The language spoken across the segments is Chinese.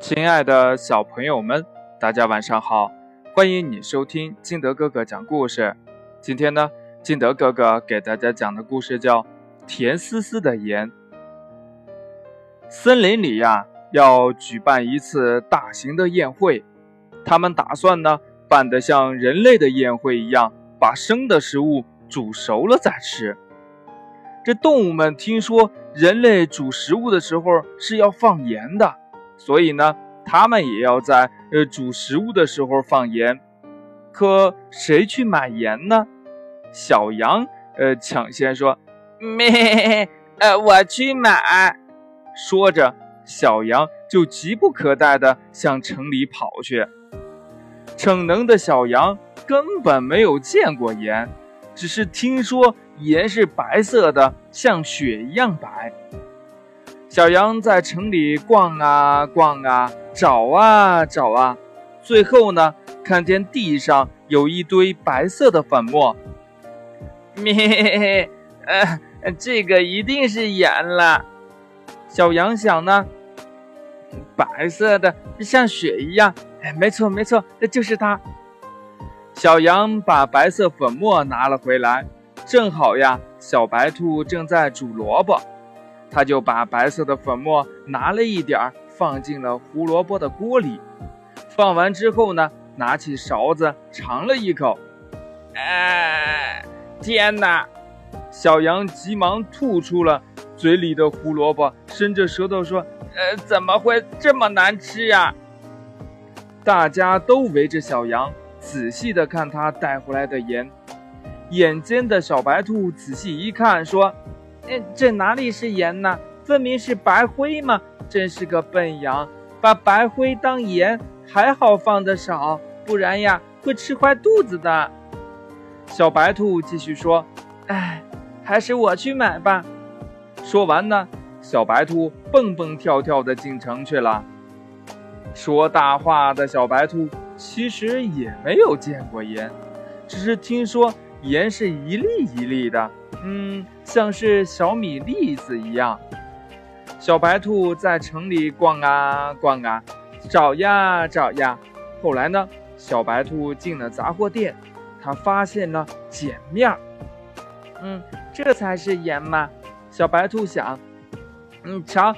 亲爱的小朋友们，大家晚上好！欢迎你收听金德哥哥讲故事。今天呢，金德哥哥给大家讲的故事叫《甜丝丝的盐》。森林里呀，要举办一次大型的宴会，他们打算呢，办得像人类的宴会一样，把生的食物煮熟了再吃。这动物们听说人类煮食物的时候是要放盐的，所以呢，他们也要在呃煮食物的时候放盐。可谁去买盐呢？小羊呃抢先说：“咩，呃，我去买。”说着，小羊就急不可待地向城里跑去。逞能的小羊根本没有见过盐，只是听说。盐是白色的，像雪一样白。小羊在城里逛啊逛啊，找啊找啊，最后呢，看见地上有一堆白色的粉末。咩，呃，这个一定是盐了。小羊想呢，白色的像雪一样，哎，没错没错，那就是它。小羊把白色粉末拿了回来。正好呀，小白兔正在煮萝卜，它就把白色的粉末拿了一点儿，放进了胡萝卜的锅里。放完之后呢，拿起勺子尝了一口，哎，天哪！小羊急忙吐出了嘴里的胡萝卜，伸着舌头说：“呃，怎么会这么难吃呀？”大家都围着小羊，仔细的看他带回来的盐。眼尖的小白兔仔细一看，说：“这哪里是盐呢？分明是白灰嘛！真是个笨羊，把白灰当盐，还好放的少，不然呀，会吃坏肚子的。”小白兔继续说：“哎，还是我去买吧。”说完呢，小白兔蹦蹦跳跳的进城去了。说大话的小白兔其实也没有见过盐，只是听说。盐是一粒一粒的，嗯，像是小米粒子一样。小白兔在城里逛啊逛啊，找呀找呀。后来呢，小白兔进了杂货店，他发现了碱面儿。嗯，这才是盐嘛。小白兔想，嗯，瞧，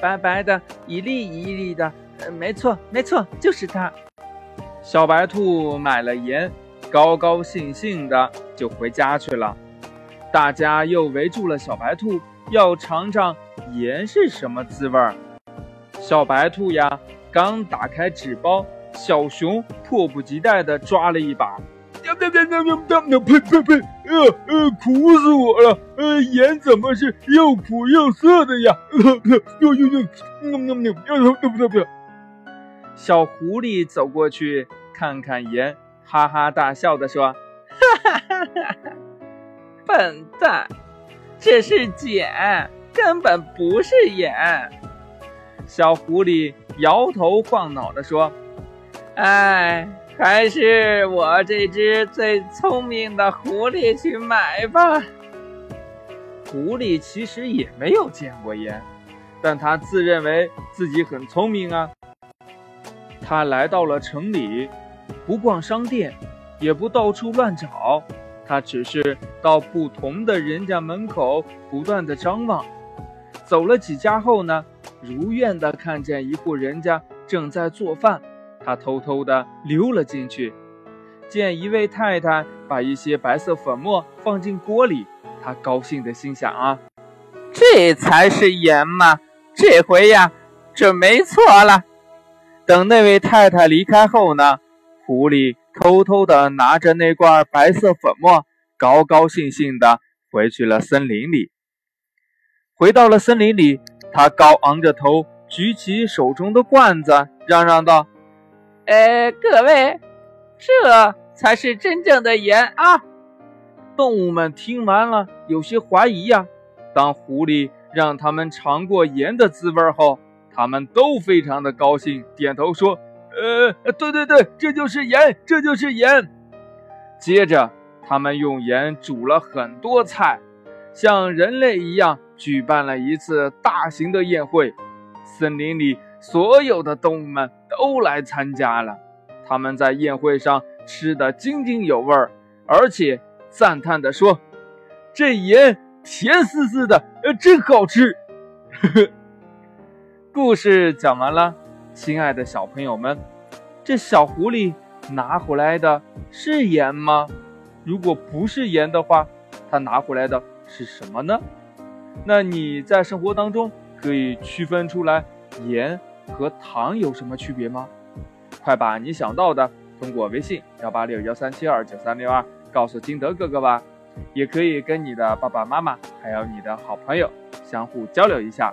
白白的，一粒一粒的，没错没错，就是它。小白兔买了盐。高高兴兴的就回家去了，大家又围住了小白兔，要尝尝盐是什么滋味儿。小白兔呀，刚打开纸包，小熊迫不及待地抓了一把，呸呸呸！呃呃，苦死我了！呃，盐怎么是又苦又涩的呀？呦呦呦！喵喵喵！不不不！小狐狸走过去看看盐。哈哈大笑的说：“哈哈哈哈哈，笨蛋，这是碱，根本不是盐。”小狐狸摇头晃脑的说：“哎，还是我这只最聪明的狐狸去买吧。”狐狸其实也没有见过盐，但他自认为自己很聪明啊。他来到了城里。不逛商店，也不到处乱找，他只是到不同的人家门口不断的张望。走了几家后呢，如愿的看见一户人家正在做饭，他偷偷的溜了进去。见一位太太把一些白色粉末放进锅里，他高兴的心想啊，这才是盐嘛！这回呀，准没错了。等那位太太离开后呢？狐狸偷偷的拿着那罐白色粉末，高高兴兴地回去了森林里。回到了森林里，他高昂着头，举起手中的罐子，嚷嚷道：“哎，各位，这才是真正的盐啊！”动物们听完了，有些怀疑呀。当狐狸让他们尝过盐的滋味后，他们都非常的高兴，点头说。呃，对对对，这就是盐，这就是盐。接着，他们用盐煮了很多菜，像人类一样举办了一次大型的宴会。森林里所有的动物们都来参加了。他们在宴会上吃得津津有味儿，而且赞叹地说：“这盐甜丝丝的，呃，真好吃。”呵 呵故事讲完了，亲爱的小朋友们，这小狐狸拿回来的是盐吗？如果不是盐的话，它拿回来的是什么呢？那你在生活当中可以区分出来盐和糖有什么区别吗？快把你想到的通过微信幺八六幺三七二九三六二告诉金德哥哥吧，也可以跟你的爸爸妈妈还有你的好朋友相互交流一下。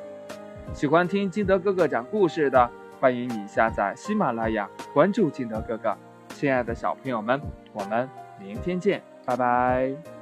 喜欢听金德哥哥讲故事的，欢迎你下载喜马拉雅，关注金德哥哥。亲爱的小朋友们，我们明天见，拜拜。